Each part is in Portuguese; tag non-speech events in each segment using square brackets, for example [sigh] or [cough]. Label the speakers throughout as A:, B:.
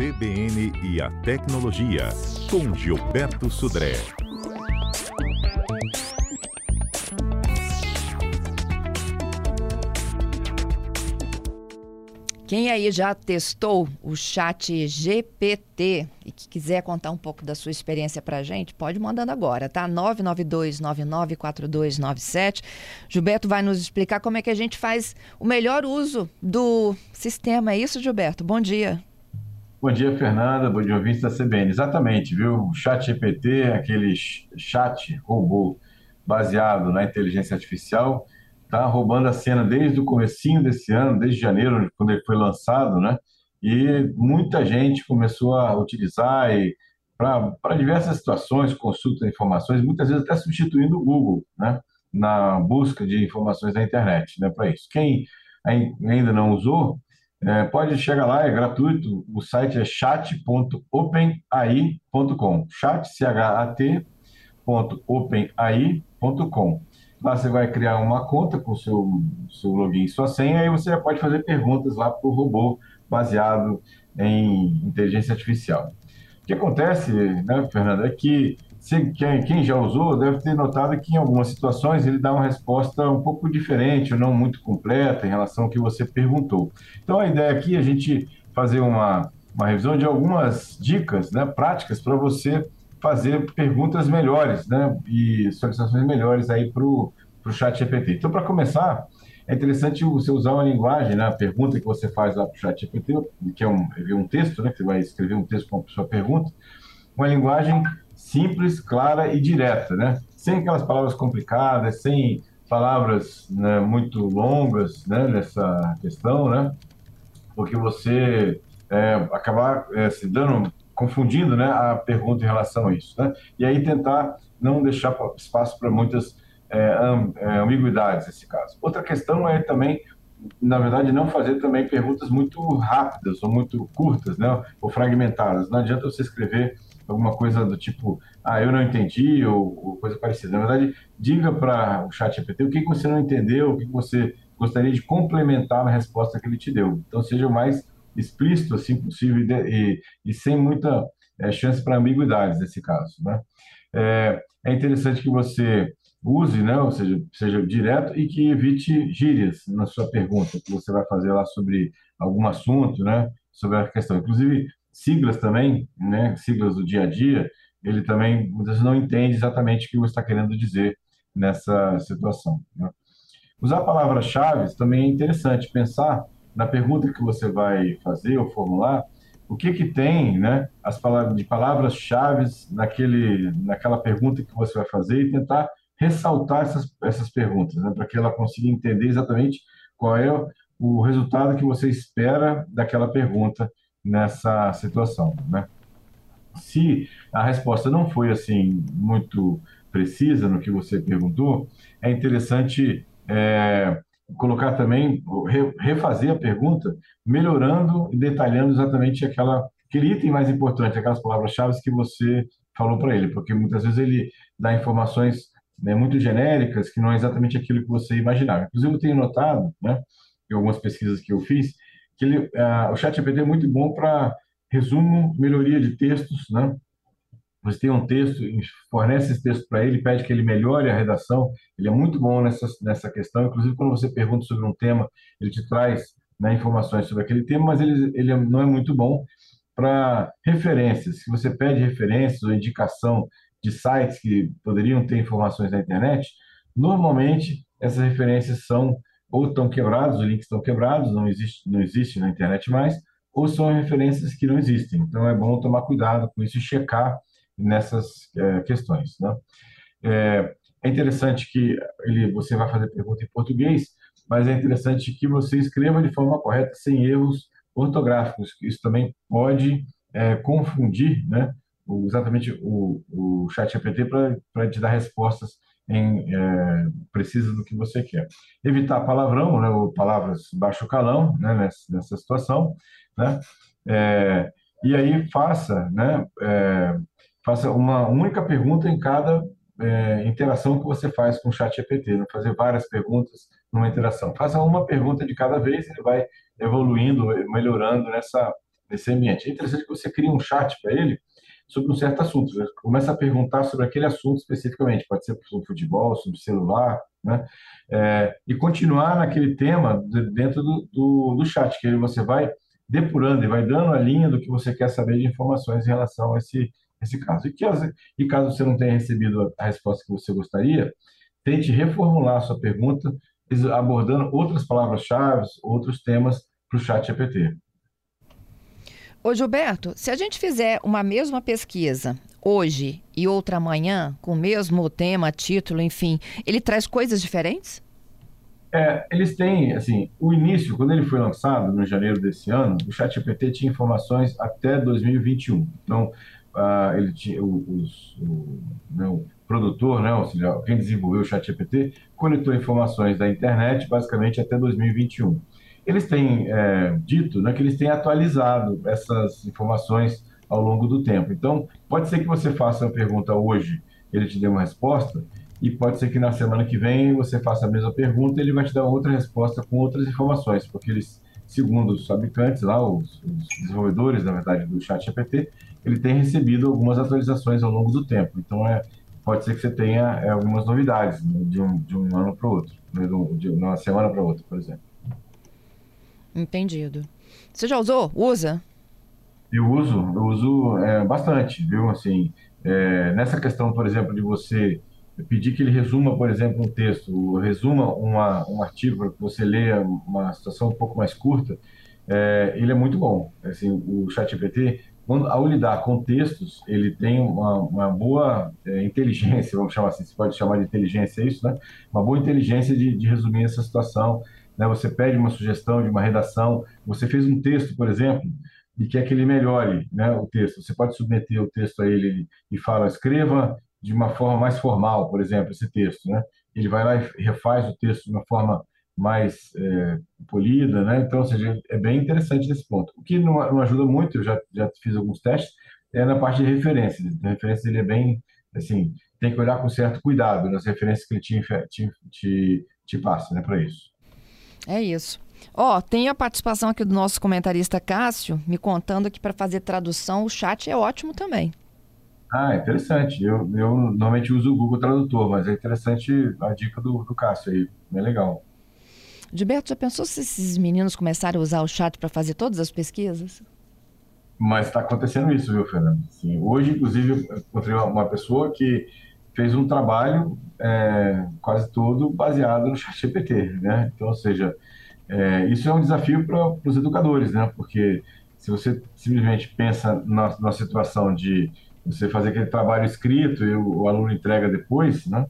A: CBN e a Tecnologia, com Gilberto Sudré.
B: Quem aí já testou o chat GPT e que quiser contar um pouco da sua experiência para a gente, pode mandando agora, tá? 992994297. Gilberto vai nos explicar como é que a gente faz o melhor uso do sistema. É isso, Gilberto? Bom dia.
C: Bom dia, Fernanda. Bom dia, ouvintes da CBN. Exatamente, viu? O chat GPT, aquele chat robô baseado na inteligência artificial, está roubando a cena desde o comecinho desse ano, desde janeiro, quando ele foi lançado, né? E muita gente começou a utilizar para diversas situações, consulta de informações, muitas vezes até substituindo o Google, né? Na busca de informações na internet, né? Para isso. Quem ainda não usou, é, pode chegar lá, é gratuito. O site é chat.openai.com. Chat, C-H-A-T.openai.com. Lá você vai criar uma conta com seu, seu login e sua senha, e você pode fazer perguntas lá para o robô baseado em inteligência artificial. O que acontece, né, Fernando, é que se, quem, quem já usou deve ter notado que em algumas situações ele dá uma resposta um pouco diferente, ou não muito completa em relação ao que você perguntou. Então a ideia aqui é a gente fazer uma, uma revisão de algumas dicas né, práticas para você fazer perguntas melhores, né? E solicitações melhores aí para o chat GPT. Então, para começar, é interessante você usar uma linguagem, né? A pergunta que você faz lá para o chat GPT, que é um, um texto, né? Que você vai escrever um texto com a sua pergunta, uma linguagem simples, clara e direta, né? Sem aquelas palavras complicadas, sem palavras né, muito longas, né? Nessa questão, né? Porque você é, acabar é, se dando confundindo né, a pergunta em relação a isso. Né? E aí tentar não deixar espaço para muitas é, é, ambiguidades nesse caso. Outra questão é também, na verdade, não fazer também perguntas muito rápidas ou muito curtas, né, ou fragmentadas. Não adianta você escrever alguma coisa do tipo, ah, eu não entendi, ou, ou coisa parecida. Na verdade, diga para o chat GPT o que, você não entendeu, o que, que você gostaria de complementar na resposta que ele te deu. Então, seja o mais explícito assim possível e, e, e sem muita é, chance para ambiguidades nesse caso, né? É, é, interessante que você use, né, ou seja, seja direto e que evite gírias na sua pergunta que você vai fazer lá sobre algum assunto, né, sobre a questão. Inclusive siglas também, né, siglas do dia a dia, ele também muitas vezes não entende exatamente o que você está querendo dizer nessa situação. Né? Usar palavras-chave também é interessante pensar na pergunta que você vai fazer ou formular, o que que tem, né, as palavras de palavras-chave naquele naquela pergunta que você vai fazer e tentar ressaltar essas essas perguntas, né, para que ela consiga entender exatamente qual é o resultado que você espera daquela pergunta nessa situação, né? Se a resposta não foi assim muito precisa no que você perguntou, é interessante é, colocar também, refazer a pergunta, melhorando e detalhando exatamente aquela, aquele item mais importante, aquelas palavras-chave que você falou para ele, porque muitas vezes ele dá informações né, muito genéricas que não é exatamente aquilo que você imaginava. Inclusive, eu tenho notado, né, em algumas pesquisas que eu fiz, que ele, uh, o ChatGPT é muito bom para resumo, melhoria de textos, né? você tem um texto, fornece esse texto para ele, pede que ele melhore a redação, ele é muito bom nessa, nessa questão, inclusive quando você pergunta sobre um tema, ele te traz né, informações sobre aquele tema, mas ele, ele não é muito bom para referências. Se você pede referências ou indicação de sites que poderiam ter informações na internet, normalmente essas referências são ou estão quebrados, os links estão quebrados, não existe, não existe na internet mais, ou são referências que não existem. Então é bom tomar cuidado com isso e checar nessas é, questões. Né? É, é, interessante que ele, você vai fazer pergunta em português, mas é interessante que você escreva de forma correta, sem erros ortográficos. Isso também pode é, confundir né, o, exatamente o, o chat GPT para te dar respostas em, é, precisas do que você quer. Evitar palavrão, né, ou palavras baixo calão né, nessa, nessa situação. Né, é, e aí faça né, é, faça uma única pergunta em cada é, interação que você faz com o chat GPT, não fazer várias perguntas numa interação. Faça uma pergunta de cada vez ele vai evoluindo, melhorando nessa, nesse ambiente. É interessante que você crie um chat para ele sobre um certo assunto. Começa a perguntar sobre aquele assunto especificamente, pode ser sobre futebol, sobre celular, né? É, e continuar naquele tema dentro do, do, do chat, que aí você vai depurando e vai dando a linha do que você quer saber de informações em relação a esse, esse caso. E, que, e caso você não tenha recebido a resposta que você gostaria, tente reformular a sua pergunta abordando outras palavras-chave, outros temas para o chat GPT.
B: Ô Gilberto, se a gente fizer uma mesma pesquisa hoje e outra amanhã, com o mesmo tema, título, enfim, ele traz coisas diferentes?
C: É, eles têm, assim, o início, quando ele foi lançado, no janeiro desse ano, o ChatGPT tinha informações até 2021. Então, uh, ele tinha, os, o, né, o produtor, né, ou seja, quem desenvolveu o ChatGPT, coletou informações da internet basicamente até 2021. Eles têm é, dito né, que eles têm atualizado essas informações ao longo do tempo. Então, pode ser que você faça a pergunta hoje, ele te dê uma resposta, e pode ser que na semana que vem você faça a mesma pergunta ele vai te dar outra resposta com outras informações, porque eles, segundo os fabricantes lá, os, os desenvolvedores, na verdade, do chat GPT, ele tem recebido algumas atualizações ao longo do tempo. Então, é, pode ser que você tenha é, algumas novidades né, de, um, de um ano para o outro, né, de uma semana para outra, por exemplo.
B: Entendido. Você já usou? Usa?
C: Eu uso, eu uso é, bastante, viu? Assim, é, nessa questão, por exemplo, de você pedir que ele resuma, por exemplo, um texto, resuma uma, um artigo para que você leia uma situação um pouco mais curta, é, ele é muito bom. Assim, o ChatGPT, ao lidar com textos, ele tem uma, uma boa é, inteligência, vamos chamar assim, se pode chamar de inteligência, isso, né? Uma boa inteligência de, de resumir essa situação. Né? Você pede uma sugestão de uma redação, você fez um texto, por exemplo, e quer que ele melhore né, o texto. Você pode submeter o texto a ele e fala, escreva de uma forma mais formal, por exemplo, esse texto, né? Ele vai lá e refaz o texto de uma forma mais é, polida, né? Então, ou seja, é bem interessante nesse ponto. O que não, não, ajuda muito, eu já, já fiz alguns testes, é na parte de referências. A referência ele é bem, assim, tem que olhar com certo cuidado nas referências que ele te, te, te, te passa, né, para isso.
B: É isso. Ó, oh, tem a participação aqui do nosso comentarista Cássio, me contando que para fazer tradução o chat é ótimo também.
C: Ah, interessante. Eu, eu normalmente uso o Google Tradutor, mas é interessante a dica do, do Cássio aí. Bem legal.
B: Gilberto, já pensou se esses meninos começarem a usar o chat para fazer todas as pesquisas?
C: Mas está acontecendo isso, viu, Fernando? Sim, hoje, inclusive, eu encontrei uma pessoa que fez um trabalho é, quase todo baseado no chat GPT, né? Então, ou seja, é, isso é um desafio para os educadores, né? Porque se você simplesmente pensa na, na situação de você fazer aquele trabalho escrito e o, o aluno entrega depois, né?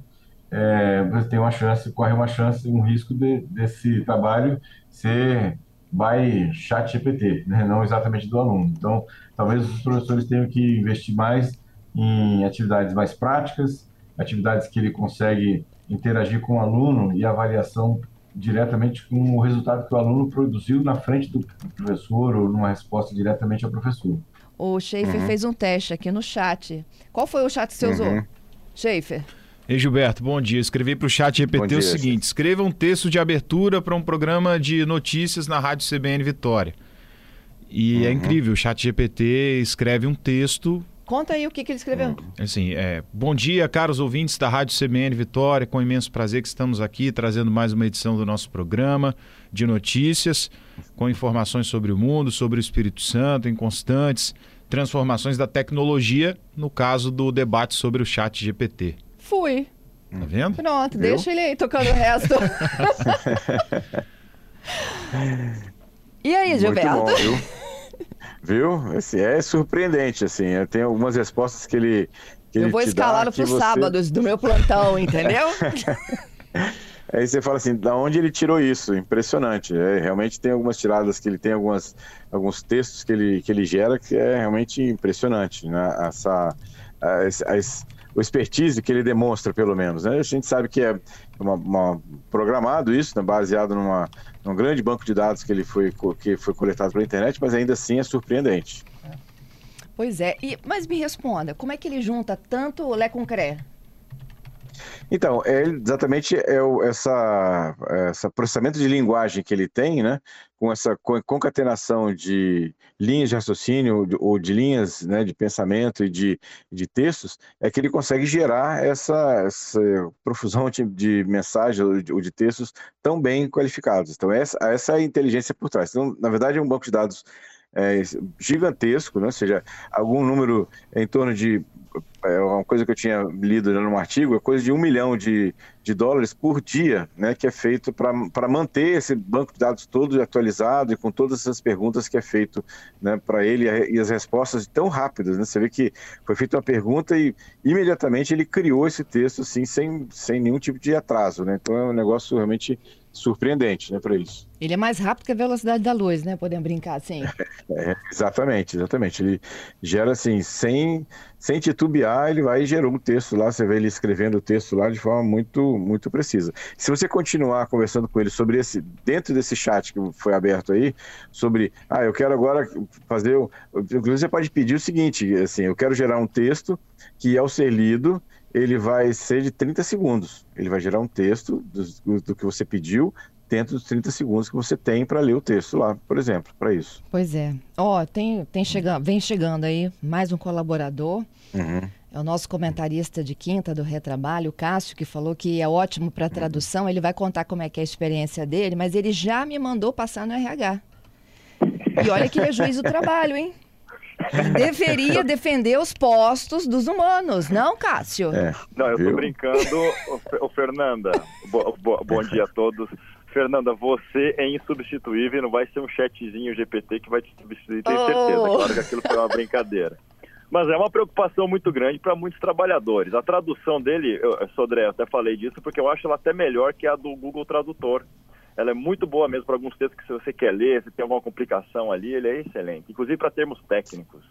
C: É, você tem uma chance, corre uma chance, um risco de, desse trabalho ser by chat GPT, né? não exatamente do aluno. Então, talvez os professores tenham que investir mais em atividades mais práticas, atividades que ele consegue interagir com o aluno e avaliação diretamente com o resultado que o aluno produziu na frente do professor ou numa resposta diretamente ao professor.
B: O Schaefer uhum. fez um teste aqui no chat. Qual foi o chat que você uhum. usou? Schaefer.
D: Ei, Gilberto, bom dia. Escrevi para o chat GPT o seguinte: escreva um texto de abertura para um programa de notícias na Rádio CBN Vitória. E é uhum. é incrível, o chat GPT escreve um texto.
B: Conta aí o que, que ele escreveu.
D: Assim, é, bom dia, caros ouvintes da Rádio CBN Vitória. Com imenso prazer que estamos aqui trazendo mais uma edição do nosso programa de notícias, com informações sobre o mundo, sobre o Espírito Santo, em constantes transformações da tecnologia, no caso do debate sobre o chat GPT.
B: Fui.
D: Tá vendo?
B: Pronto, Viu? deixa ele aí tocando o resto. [laughs] e aí, Gilberto?
E: Muito bom, viu? Viu? Esse é surpreendente, assim. Eu tenho algumas respostas que ele. Que
B: eu vou escalar para os você... sábados do meu plantão, entendeu? [laughs]
E: Aí você fala assim, da onde ele tirou isso? Impressionante. É, realmente tem algumas tiradas que ele tem, algumas, alguns textos que ele, que ele gera que é realmente impressionante. Né? Essa, a, a, o expertise que ele demonstra, pelo menos. Né? A gente sabe que é uma, uma programado isso, né? baseado numa, num grande banco de dados que ele foi, que foi coletado pela internet, mas ainda assim é surpreendente.
B: Pois é, e, mas me responda, como é que ele junta tanto o Lé com Cré?
C: Então, é exatamente é o, essa, essa processamento de linguagem que ele tem, né, com essa concatenação de linhas de raciocínio ou de linhas né, de pensamento e de, de textos, é que ele consegue gerar essa, essa profusão de, de mensagens ou de, ou de, textos tão bem qualificados. Então, essa, essa é a inteligência por trás. Então, na verdade, é um banco de dados é, gigantesco, né? ou seja, algum número em torno de é uma coisa que eu tinha lido num artigo, é coisa de um milhão de, de dólares por dia, né, que é feito para manter esse banco de dados todo atualizado e com todas essas perguntas que é feito né, para ele e as respostas tão rápidas. Né? Você vê que foi feita uma pergunta e imediatamente ele criou esse texto assim, sem, sem nenhum tipo de atraso. Né? Então é um negócio realmente surpreendente, né, para isso.
B: Ele é mais rápido que a velocidade da luz, né? Podemos brincar assim. [laughs]
C: É, exatamente, exatamente. Ele gera assim, sem, sem titubear, ele vai e gerou um texto lá, você vê ele escrevendo o texto lá de forma muito, muito precisa. Se você continuar conversando com ele sobre esse, dentro desse chat que foi aberto aí, sobre, ah, eu quero agora fazer, inclusive você pode pedir o seguinte, assim, eu quero gerar um texto que ao ser lido, ele vai ser de 30 segundos. Ele vai gerar um texto do, do que você pediu dentro dos 30 segundos que você tem para ler o texto lá, por exemplo, para isso.
B: Pois é. Ó, oh, tem, tem chegando, vem chegando aí mais um colaborador. Uhum. É o nosso comentarista de quinta do Retrabalho, o Cássio, que falou que é ótimo para tradução. Ele vai contar como é que é a experiência dele, mas ele já me mandou passar no RH. E olha que ele é juiz do trabalho, hein? Deveria defender os postos dos humanos, não, Cássio? É,
F: não, eu estou brincando. Ô, Fernanda, bo, bo, bom dia a todos. Fernanda, você é insubstituível, não vai ser um chatzinho GPT que vai te substituir, tenho oh. certeza. Claro que aquilo foi uma brincadeira. Mas é uma preocupação muito grande para muitos trabalhadores. A tradução dele, eu, Sodré, eu até falei disso, porque eu acho ela até melhor que a do Google Tradutor. Ela é muito boa mesmo para alguns textos que se você quer ler, se tem alguma complicação ali, ele é excelente. Inclusive para termos técnicos.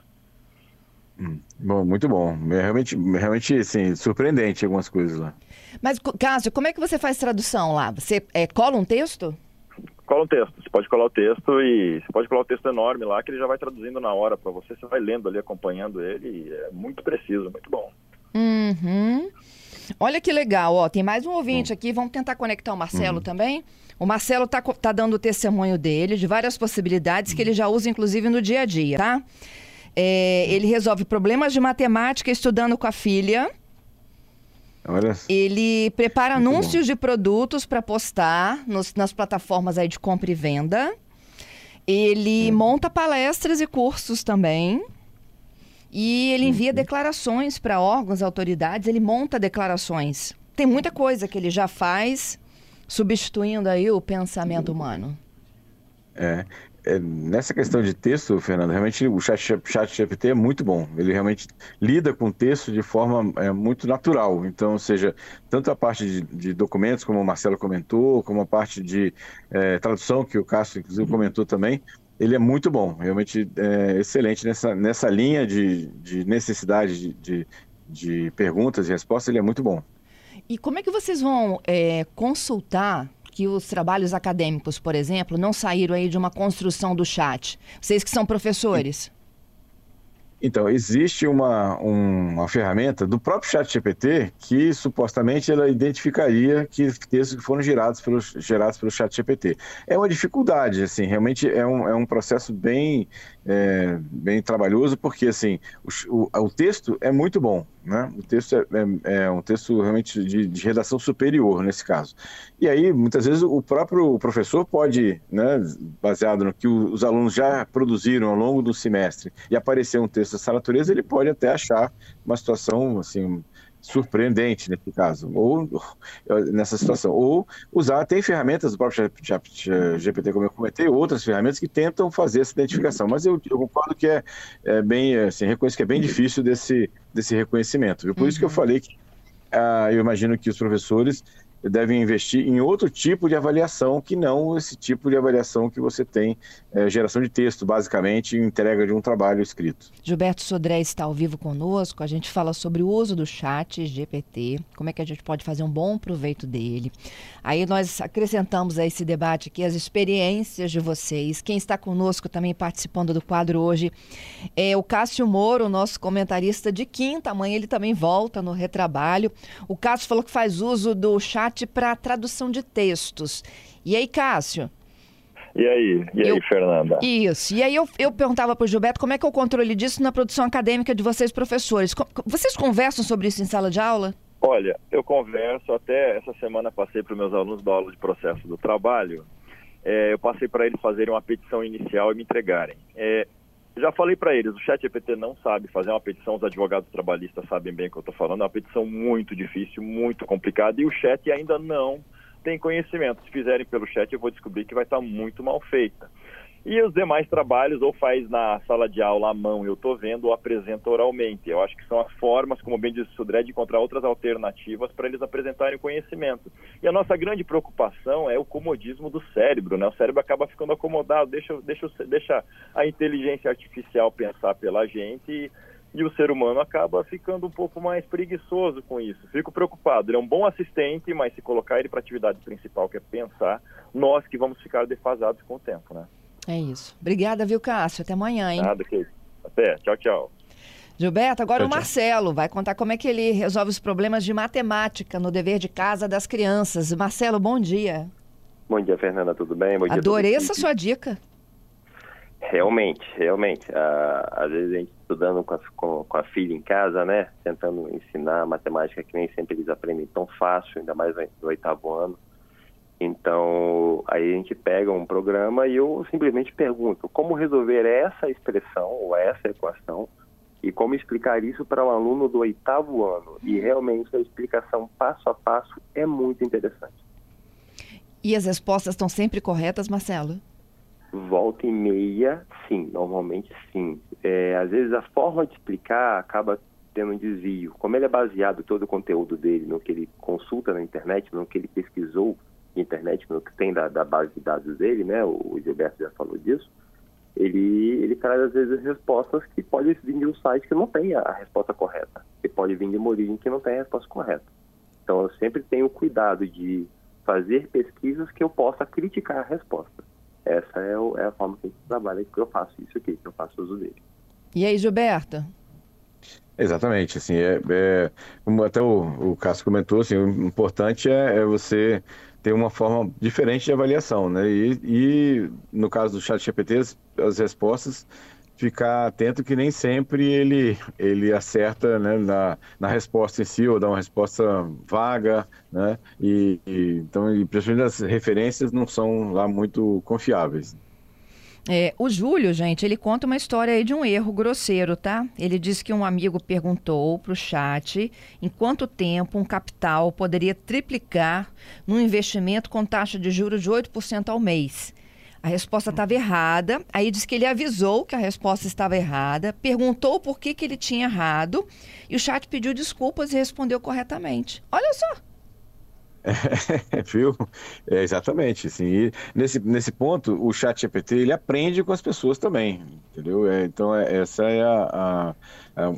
C: Hum, bom, muito bom. É realmente, realmente assim, surpreendente algumas coisas lá.
B: Mas, Cássio, como é que você faz tradução lá? Você é, cola um texto?
F: Cola um texto. Você pode colar o texto e você pode colar um texto enorme lá que ele já vai traduzindo na hora para você. Você vai lendo ali, acompanhando ele. é muito preciso, muito bom.
B: Uhum. Olha que legal, ó. Tem mais um ouvinte hum. aqui. Vamos tentar conectar o Marcelo uhum. também. O Marcelo está tá dando o testemunho dele de várias possibilidades que ele já usa, inclusive, no dia a dia, tá? É, ele resolve problemas de matemática estudando com a filha. Olha. Ele prepara Muito anúncios bom. de produtos para postar nos, nas plataformas aí de compra e venda. Ele hum. monta palestras e cursos também. E ele envia uhum. declarações para órgãos, autoridades, ele monta declarações. Tem muita coisa que ele já faz, substituindo aí o pensamento humano.
C: É, é, nessa questão de texto, Fernando, realmente o chat, chat GPT é muito bom. Ele realmente lida com texto de forma é, muito natural. Então, ou seja, tanto a parte de, de, documentos, como o Marcelo comentou, como a parte de é, tradução, que o Cássio, inclusive, comentou também, ele é muito bom. Realmente é excelente nessa, nessa linha de, de necessidade de, de, de perguntas e respostas, ele é muito bom.
B: E como é que vocês vão é, consultar que os trabalhos acadêmicos, por exemplo, não saíram aí de uma construção do chat? Vocês que são professores.
C: Então, existe uma, uma ferramenta do próprio chat GPT que supostamente ela identificaria que textos que foram gerados pelo, gerados pelo chat GPT. É uma dificuldade, assim, realmente é um, é um processo bem, é, bem trabalhoso, porque assim, o, o, o texto é muito bom, né? O texto é, é, é um texto realmente de, de, redação superior, nesse caso. E aí, muitas vezes, o próprio professor pode, né, baseado no que os alunos já produziram ao longo do semestre, e aparecer um texto dessa natureza, ele pode até achar uma situação, assim, surpreendente nesse caso, ou nessa situação, ou usar, tem ferramentas do próprio GPT, como eu comentei, outras ferramentas que tentam fazer essa identificação, mas eu, eu concordo que é, é bem, assim, reconheço que é bem difícil desse, desse reconhecimento, por uhum. isso que eu uhum. falei que ah, eu imagino que os professores devem investir em outro tipo de avaliação que não esse tipo de avaliação que você tem, é, geração de texto, basicamente, entrega de um trabalho escrito.
B: Gilberto Sodré está ao vivo conosco. A gente fala sobre o uso do chat GPT, como é que a gente pode fazer um bom proveito dele. Aí nós acrescentamos a esse debate aqui as experiências de vocês. Quem está conosco também participando do quadro hoje é o Cássio Moro, nosso comentarista de quinta. Amanhã ele também volta no retrabalho. O Cássio falou que faz uso do chat para tradução de textos. E aí, Cássio?
F: E aí, e aí,
B: Eu-
F: Fernanda?
B: Isso. E aí eu, eu perguntava para o Gilberto como é que é o controle disso na produção acadêmica de vocês, professores. Vocês conversam sobre isso em sala de aula?
F: Olha, eu converso, até essa semana passei para os meus alunos da aula de processo do trabalho, é, eu passei para eles fazerem uma petição inicial e me entregarem. É, já falei para eles, o chat GPT não sabe fazer uma petição, os advogados trabalhistas sabem bem o que eu estou falando, é uma petição muito difícil, muito complicada, e o chat ainda não tem conhecimento. Se fizerem pelo chat, eu vou descobrir que vai estar muito mal feita. E os demais trabalhos, ou faz na sala de aula à mão, eu estou vendo, ou apresenta oralmente. Eu acho que são as formas, como bem disse o Sudré, de encontrar outras alternativas para eles apresentarem o conhecimento. E a nossa grande preocupação é o comodismo do cérebro, né? O cérebro acaba ficando acomodado, deixa, deixa, deixa a inteligência artificial pensar pela gente e, e o ser humano acaba ficando um pouco mais preguiçoso com isso. Fico preocupado. Ele é um bom assistente, mas se colocar ele para a atividade principal, que é pensar, nós que vamos ficar defasados com o tempo, né?
B: É isso. Obrigada, viu, Cássio? Até amanhã, hein?
F: Nada que Até, tchau, tchau.
B: Gilberto, agora
C: Tchau,
B: o
C: tchau.
B: Marcelo vai contar como é que ele resolve os problemas de matemática no dever de casa das crianças. Marcelo, bom dia.
G: Bom dia, Fernanda, tudo bem? Bom dia a
B: Adorei essa sua dica.
G: Realmente, realmente. Ah, às vezes a gente estudando com a, com, com a filha em casa, né? Tentando ensinar matemática que nem sempre eles aprendem tão fácil, ainda mais no oitavo ano. Então, aí a gente pega um programa e eu simplesmente pergunto como resolver essa expressão ou essa equação e como explicar isso para um aluno do oitavo ano. E realmente a explicação passo a passo é muito interessante.
B: E as respostas estão sempre corretas, Marcelo?
G: Volta e meia, sim, normalmente sim. É, às vezes a forma de explicar acaba tendo um desvio. Como ele é baseado todo o conteúdo dele no que ele consulta na internet, no que ele pesquisou na internet, no que tem da, da base de dados dele, né? O Gilberto já falou disso. Ele, ele traz às vezes respostas que podem vir de um site que não tem a, a resposta correta. E pode vir de uma origem que não tem a resposta correta. Então eu sempre tenho cuidado de fazer pesquisas que eu possa criticar a resposta. Essa é, o- é a forma que a gente trabalha, que eu faço isso aqui, que eu faço uso dele.
B: E aí, Gilberto?
C: Exatamente, assim, é, é- como até o, o Cássio comentou, assim, o importante é, é você ter uma forma diferente de avaliação, né? E, e no caso do chat GPT, as, as respostas, ficar atento que nem sempre ele, ele acerta né, na, na resposta em si, ou dá uma resposta vaga, né? E, e- então, e principalmente as referências não são lá muito confiáveis.
B: É, o Júlio, gente, ele conta uma história aí de um erro grosseiro, tá? Ele disse que um amigo perguntou para o chat em quanto tempo um capital poderia triplicar num investimento com taxa de juros de 8% ao mês. A resposta estava errada, aí disse que ele avisou que a resposta estava errada, perguntou por que, que ele tinha errado e o chat pediu desculpas e respondeu corretamente. Olha só! [laughs]
C: Viu? É, exatamente. Assim, e nesse, nesse ponto, o chat GPT ele aprende com as pessoas também, entendeu? É, então, é- essa é a- a-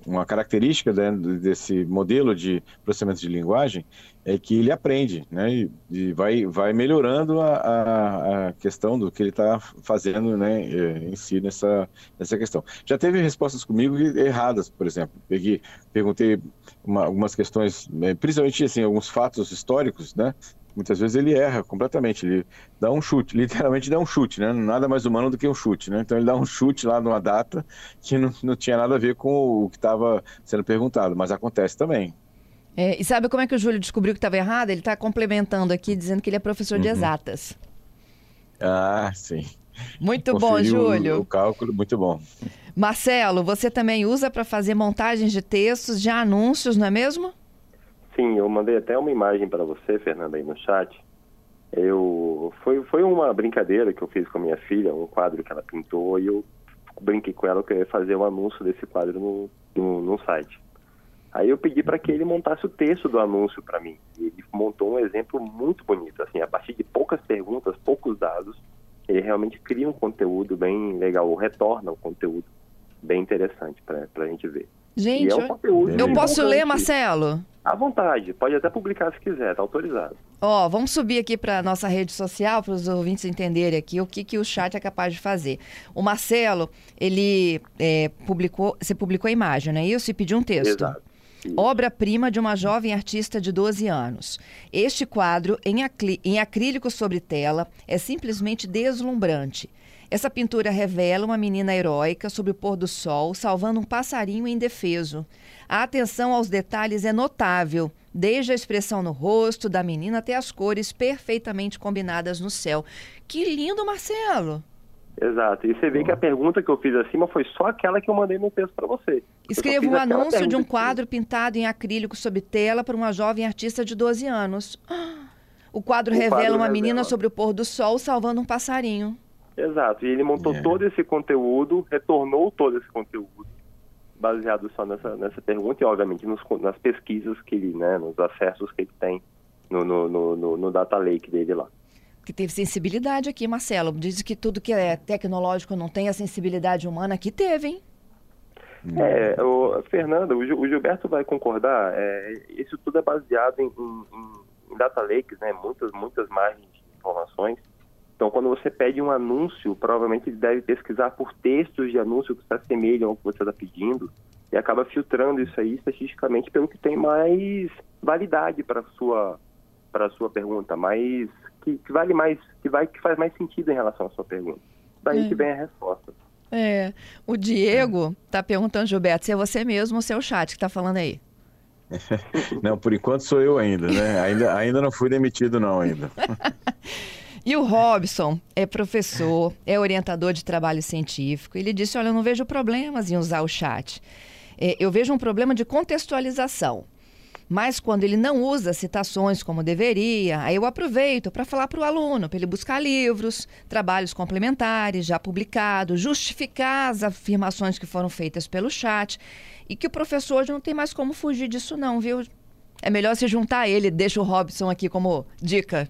C: uma característica né, desse modelo de processamento de linguagem, é que ele aprende, né? E, vai, vai melhorando a, a, a questão do que ele está fazendo né, é, em si nessa, nessa questão. Já teve respostas comigo erradas, por exemplo. Peguei, perguntei uma- algumas questões, eh, principalmente assim, alguns fatos históricos, né? Muitas vezes ele erra completamente, ele dá um chute, [laughs] literalmente dá um chute, né? Nada mais humano do que um chute, né? Então ele dá um chute lá numa data que não, não tinha nada a ver com o que estava sendo perguntado, mas acontece também.
B: É, e sabe como é que o Júlio descobriu que estava errado? Ele está complementando aqui, dizendo que ele é professor de
C: Uhum.
B: exatas.
C: Ah, sim.
B: Muito bom,
C: Conferiu o-
B: Júlio.
C: O, cálculo, muito bom.
B: Marcelo, você também usa para fazer montagens de textos, de anúncios, não é mesmo?
G: Sim, eu mandei até uma imagem para você, Fernanda, aí no chat. Eu foi foi uma brincadeira que eu fiz com a minha filha, um quadro que ela pintou e eu brinquei com ela que eu ia fazer um anúncio desse quadro no, no, no site. Aí eu pedi para que ele montasse o texto do anúncio para mim. E ele montou um exemplo muito bonito, assim, a partir de poucas perguntas, poucos dados, ele realmente cria um conteúdo bem legal, ou retorna um conteúdo bem interessante para a gente ver.
B: Gente,
G: é um conteúdo
B: eu posso ler, Marcelo?
G: À vontade, pode até publicar se quiser, tá autorizado.
B: Ó, vamos subir aqui para nossa rede social para os ouvintes entenderem aqui o que, que o chat é capaz de fazer. O Marcelo, ele é, publicou, você publicou a imagem, não é isso? E pediu um texto.
G: Exato.
B: Obra-prima de uma jovem artista de 12 anos. Este quadro, em acrílico sobre tela, é simplesmente deslumbrante. Essa pintura revela uma menina heróica sob o pôr do sol, salvando um passarinho indefeso. A atenção aos detalhes é notável, desde a expressão no rosto da menina até as cores perfeitamente combinadas no céu. Que lindo, Marcelo!
G: Exato. E você vê que a pergunta que eu fiz acima foi só aquela que eu mandei no texto para você.
B: Escreva um anúncio de um quadro pintado em acrílico sob tela para uma jovem artista de 12 anos. [gasps] O quadro
G: O
B: revela
G: quadro
B: uma
G: revela.
B: menina sobre o pôr do sol salvando um passarinho.
G: Exato. E ele montou
C: É.
G: todo esse conteúdo, retornou todo esse conteúdo, baseado só nessa, nessa pergunta e, obviamente, nos, nas pesquisas que ele, né, nos acessos que ele tem no, no, no, no- no data lake dele lá.
B: Que teve sensibilidade aqui, Marcelo. Diz que tudo que é tecnológico não tem a sensibilidade humana. Aqui teve, hein?
G: É, o, Fernanda, o Gilberto vai concordar, é, isso tudo é baseado em, em- em data lakes, né, muitas, muitas margens de informações. Então, quando você pede um anúncio, provavelmente ele deve pesquisar por textos de anúncio que se assemelham ao que você está pedindo e acaba filtrando isso aí estatisticamente pelo que tem mais validade para sua para sua pergunta, mais que, que vale mais, que vai que faz mais sentido em relação à sua pergunta. Daí
B: É.
G: que vem a resposta.
B: É. O Diego tá perguntando, Gilberto, se é você mesmo ou se é o chat que tá falando aí. [laughs]
C: Não, por enquanto sou eu ainda, né? Ainda, ainda não fui demitido, não, ainda. [laughs]
B: E o Robson é professor, é orientador de trabalho científico. Ele disse: Olha, eu não vejo problemas em usar o chat. É, eu vejo um problema de contextualização. Mas quando ele não usa citações como deveria, aí eu aproveito para falar para o aluno, para ele buscar livros, trabalhos complementares já publicados, justificar as afirmações que foram feitas pelo chat e que o professor hoje não tem mais como fugir disso não, viu? É melhor se juntar a ele, deixa o Robson aqui como dica.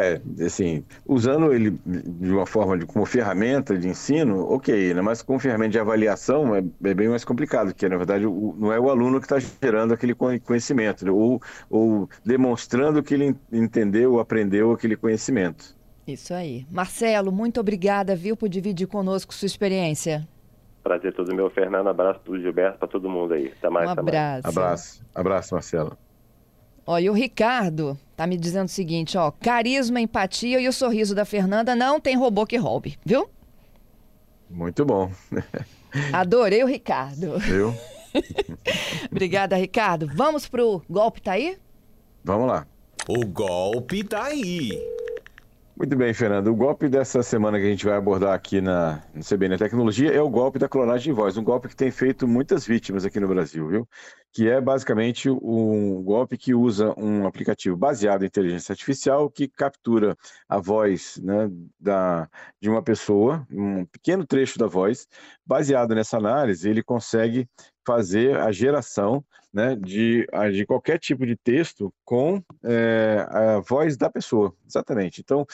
C: É, assim, usando ele de uma forma de como ferramenta de ensino, ok, né? Mas como ferramenta de avaliação é, é bem mais complicado, porque na verdade o- não é o aluno que está gerando aquele con- conhecimento, né? ou, ou demonstrando que ele en- entendeu, aprendeu aquele conhecimento.
B: Isso aí. Marcelo, muito obrigada, viu, por dividir conosco sua experiência.
G: Prazer todo meu, Fernando. Abraço pro Gilberto, para todo mundo aí. Até mais,
B: Um
G: até mais.
B: abraço.
C: Abraço, abraço, Marcelo.
B: Ó, e o Ricardo tá me dizendo o seguinte, ó, carisma, empatia e o sorriso da Fernanda não tem robô que roube, viu?
C: Muito bom, [laughs]
B: Adorei o Ricardo.
C: viu? [laughs]
B: Obrigada, Ricardo. Vamos pro golpe tá aí?
C: Vamos lá.
A: O golpe tá aí.
C: Muito bem, Fernando. O golpe dessa semana que a gente vai abordar aqui na, no CBN Tecnologia é o golpe da clonagem de voz, um golpe que tem feito muitas vítimas aqui no Brasil, viu? Que é basicamente um golpe que usa um aplicativo baseado em inteligência artificial que captura a voz né, da, de uma pessoa, um pequeno trecho da voz. Baseado nessa análise, ele consegue fazer a geração né, de, de qualquer tipo de texto com é, a voz da pessoa, exatamente. Então,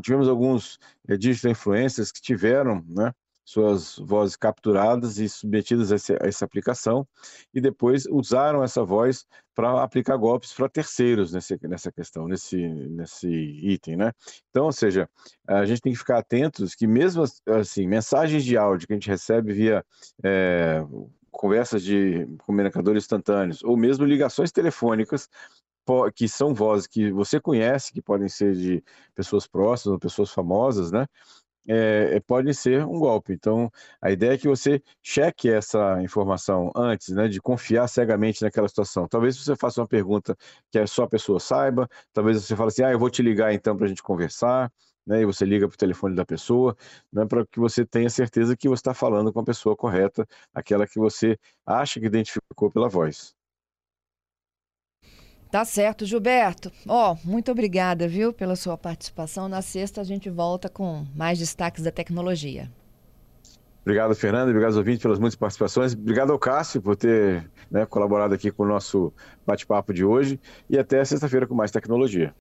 C: tivemos alguns eh, digital influencers que tiveram né, suas vozes capturadas e submetidas a, esse- a essa aplicação e depois usaram essa voz para aplicar golpes para terceiros nesse, nessa questão, nesse, nesse item, né? Então, ou seja, a gente tem que ficar atentos que mesmo as- assim, mensagens de áudio que a gente recebe via eh, conversas de comunicadores instantâneos ou mesmo ligações telefônicas que são vozes que você conhece, que podem ser de pessoas próximas ou pessoas famosas, né? É, é, podem ser um golpe. Então, a ideia é que você cheque essa informação antes, né, de confiar cegamente naquela situação. Talvez você faça uma pergunta que só a pessoa saiba, talvez você fale assim, ah, eu vou te ligar então para a gente conversar, né, e você liga para o telefone da pessoa, né, para que você tenha certeza que você está falando com a pessoa correta, aquela que você acha que identificou pela voz.
B: Tá certo, Gilberto. Ó, muito obrigada, viu, pela sua participação. Na sexta a gente volta com mais destaques da tecnologia.
C: Obrigado, Fernando. Obrigado aos ouvintes pelas muitas participações. Obrigado ao Cássio por ter né, colaborado aqui com o nosso bate-papo de hoje. E até sexta-feira com mais tecnologia.